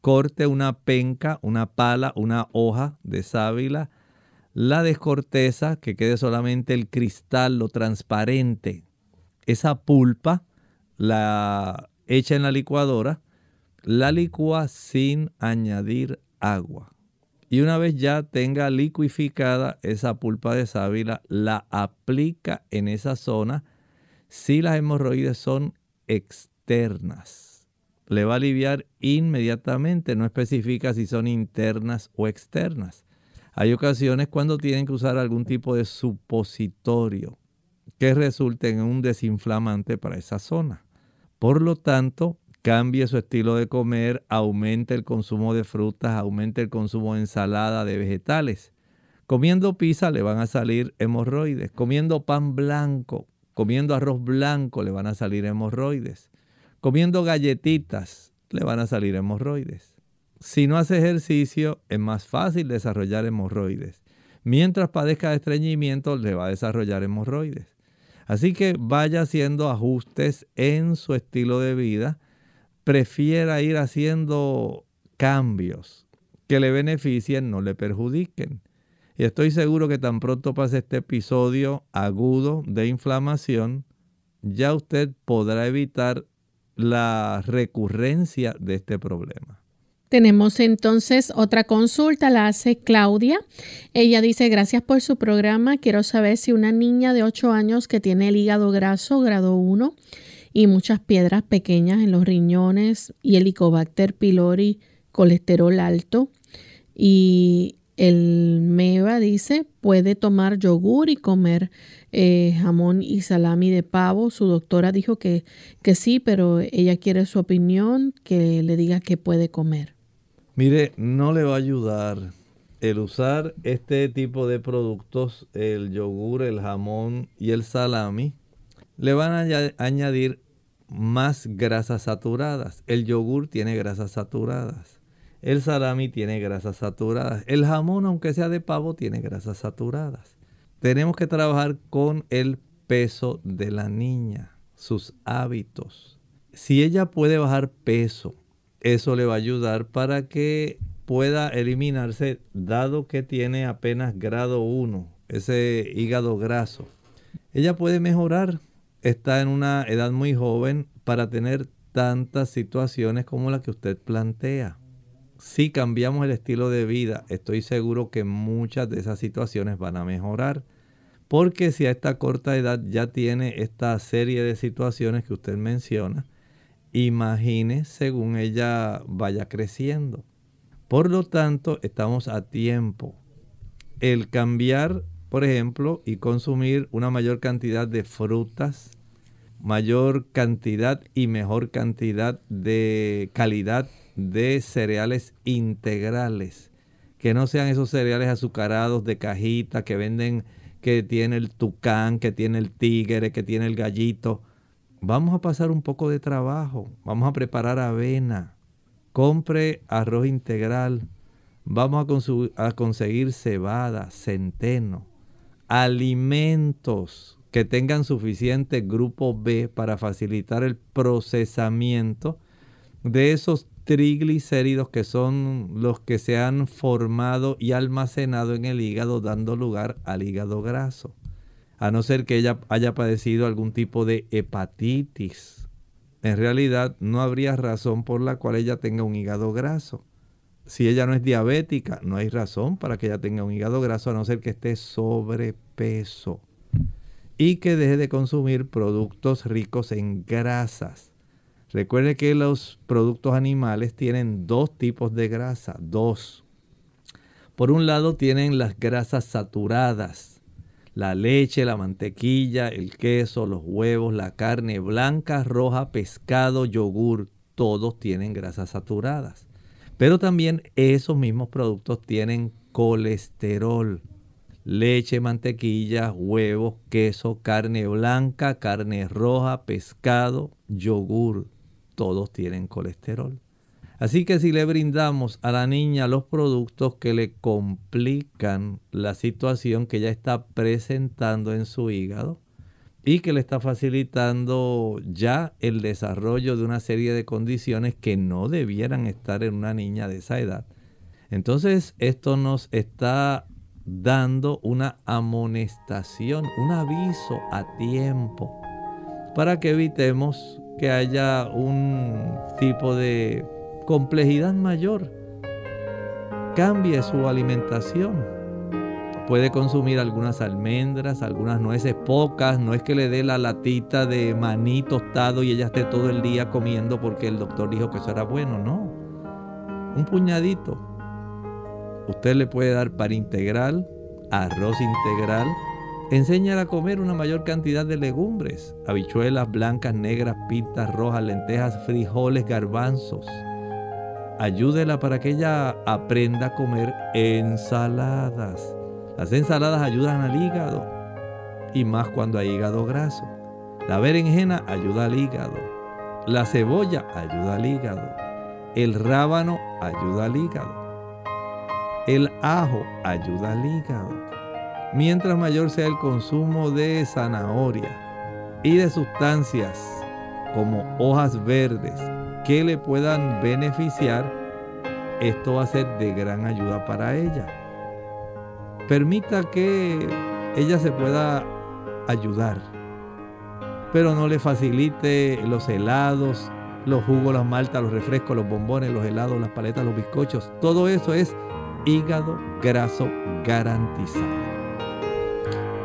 corte una penca, una pala, una hoja de sábila, la descorteza, que quede solamente el cristal, lo transparente. Esa pulpa la echa en la licuadora, la licúa sin añadir agua. Y una vez ya tenga liquificada esa pulpa de sábila, la aplica en esa zona si las hemorroides son externas le va a aliviar inmediatamente, no especifica si son internas o externas. Hay ocasiones cuando tienen que usar algún tipo de supositorio que resulte en un desinflamante para esa zona. Por lo tanto, cambie su estilo de comer, aumente el consumo de frutas, aumente el consumo de ensalada, de vegetales. Comiendo pizza le van a salir hemorroides. Comiendo pan blanco, comiendo arroz blanco le van a salir hemorroides. Comiendo galletitas le van a salir hemorroides. Si no hace ejercicio, es más fácil desarrollar hemorroides. Mientras padezca de estreñimiento, le va a desarrollar hemorroides. Así que vaya haciendo ajustes en su estilo de vida. Prefiera ir haciendo cambios que le beneficien, no le perjudiquen. Y estoy seguro que tan pronto pase este episodio agudo de inflamación, ya usted podrá evitar la recurrencia de este problema. Tenemos entonces otra consulta, la hace Claudia. Ella dice, gracias por su programa. Quiero saber si una niña de 8 años que tiene el hígado graso, grado 1, y muchas piedras pequeñas en los riñones y Helicobacter pylori, colesterol alto, y el MEVA dice, puede tomar yogur y comer eh, jamón y salami de pavo. Su doctora dijo que, que sí, pero ella quiere su opinión, que le diga que puede comer. Mire, no le va a ayudar el usar este tipo de productos, el yogur, el jamón y el salami, le van a añadir más grasas saturadas. El yogur tiene grasas saturadas. El salami tiene grasas saturadas. El jamón, aunque sea de pavo, tiene grasas saturadas. Tenemos que trabajar con el peso de la niña, sus hábitos. Si ella puede bajar peso, eso le va a ayudar para que pueda eliminarse, dado que tiene apenas grado 1, ese hígado graso. Ella puede mejorar, está en una edad muy joven para tener tantas situaciones como la que usted plantea si cambiamos el estilo de vida, estoy seguro que muchas de esas situaciones van a mejorar. Porque si a esta corta edad ya tiene esta serie de situaciones que usted menciona, imagine según ella vaya creciendo. Por lo tanto, estamos a tiempo. El cambiar, por ejemplo, y consumir una mayor cantidad de frutas, mayor cantidad y mejor cantidad de calidad de cereales integrales, que no sean esos cereales azucarados de cajita que venden, que tiene el tucán, que tiene el tigre, que tiene el gallito. Vamos a pasar un poco de trabajo, vamos a preparar avena, compre arroz integral, vamos a, a conseguir cebada, centeno, alimentos que tengan suficiente grupo B para facilitar el procesamiento de esos triglicéridos que son los que se han formado y almacenado en el hígado dando lugar al hígado graso. A no ser que ella haya padecido algún tipo de hepatitis. En realidad no habría razón por la cual ella tenga un hígado graso. Si ella no es diabética, no hay razón para que ella tenga un hígado graso a no ser que esté sobrepeso. Y que deje de consumir productos ricos en grasas Recuerde que los productos animales tienen dos tipos de grasa, dos. Por un lado tienen las grasas saturadas, la leche, la mantequilla, el queso, los huevos, la carne blanca, roja, pescado, yogur, todos tienen grasas saturadas. Pero también esos mismos productos tienen colesterol. Leche, mantequilla, huevos, queso, carne blanca, carne roja, pescado, yogur, todos tienen colesterol. Así que si le brindamos a la niña los productos que le complican la situación que ella está presentando en su hígado y que le está facilitando ya el desarrollo de una serie de condiciones que no debieran estar en una niña de esa edad, entonces esto nos está dando una amonestación, un aviso a tiempo para que evitemos que haya un tipo de complejidad mayor. Cambie su alimentación. Puede consumir algunas almendras, algunas nueces, pocas. No es que le dé la latita de maní tostado y ella esté todo el día comiendo porque el doctor dijo que eso era bueno. No. Un puñadito. Usted le puede dar para integral, arroz integral, Enséñala a comer una mayor cantidad de legumbres, habichuelas blancas, negras, pintas, rojas, lentejas, frijoles, garbanzos. Ayúdela para que ella aprenda a comer ensaladas. Las ensaladas ayudan al hígado y más cuando hay hígado graso. La berenjena ayuda al hígado. La cebolla ayuda al hígado. El rábano ayuda al hígado. El ajo ayuda al hígado. Mientras mayor sea el consumo de zanahoria y de sustancias como hojas verdes que le puedan beneficiar, esto va a ser de gran ayuda para ella. Permita que ella se pueda ayudar, pero no le facilite los helados, los jugos, las maltas, los refrescos, los bombones, los helados, las paletas, los bizcochos. Todo eso es hígado graso garantizado.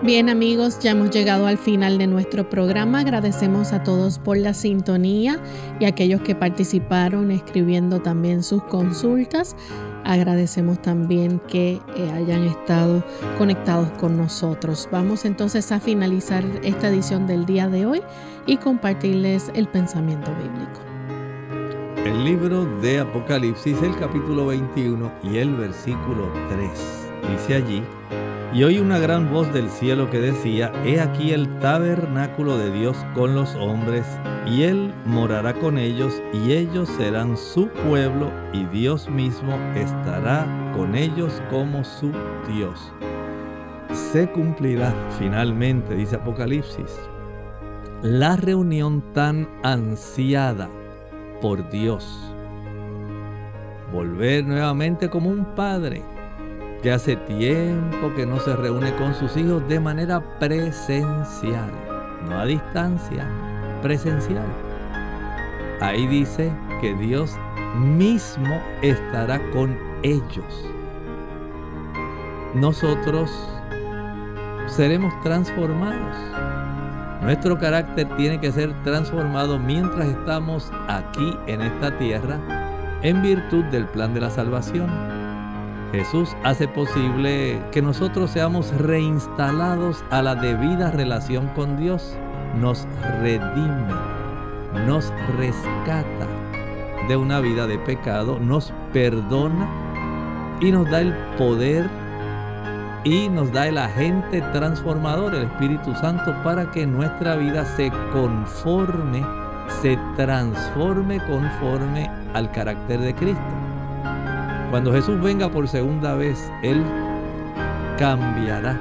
Bien amigos, ya hemos llegado al final de nuestro programa. Agradecemos a todos por la sintonía y a aquellos que participaron escribiendo también sus consultas. Agradecemos también que eh, hayan estado conectados con nosotros. Vamos entonces a finalizar esta edición del día de hoy y compartirles el pensamiento bíblico. El libro de Apocalipsis, el capítulo 21 y el versículo 3. Dice allí, y oí una gran voz del cielo que decía, He aquí el tabernáculo de Dios con los hombres, y Él morará con ellos, y ellos serán su pueblo, y Dios mismo estará con ellos como su Dios. Se cumplirá finalmente, dice Apocalipsis, la reunión tan ansiada por Dios. Volver nuevamente como un padre que hace tiempo que no se reúne con sus hijos de manera presencial, no a distancia, presencial. Ahí dice que Dios mismo estará con ellos. Nosotros seremos transformados. Nuestro carácter tiene que ser transformado mientras estamos aquí en esta tierra en virtud del plan de la salvación. Jesús hace posible que nosotros seamos reinstalados a la debida relación con Dios. Nos redime, nos rescata de una vida de pecado, nos perdona y nos da el poder y nos da el agente transformador, el Espíritu Santo, para que nuestra vida se conforme, se transforme conforme al carácter de Cristo. Cuando Jesús venga por segunda vez, Él cambiará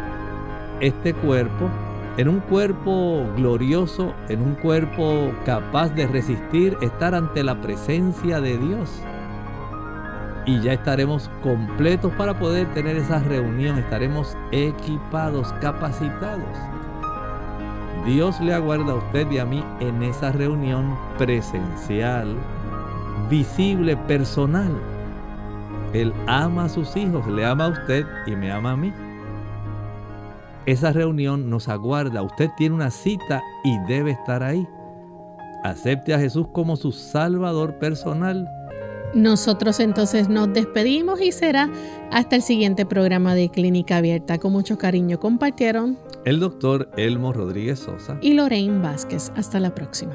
este cuerpo en un cuerpo glorioso, en un cuerpo capaz de resistir, estar ante la presencia de Dios. Y ya estaremos completos para poder tener esa reunión, estaremos equipados, capacitados. Dios le aguarda a usted y a mí en esa reunión presencial, visible, personal él ama a sus hijos, le ama a usted y me ama a mí. Esa reunión nos aguarda. Usted tiene una cita y debe estar ahí. Acepte a Jesús como su Salvador personal. Nosotros entonces nos despedimos y será hasta el siguiente programa de Clínica Abierta. Con mucho cariño compartieron el doctor Elmo Rodríguez Sosa y Lorraine Vázquez. Hasta la próxima.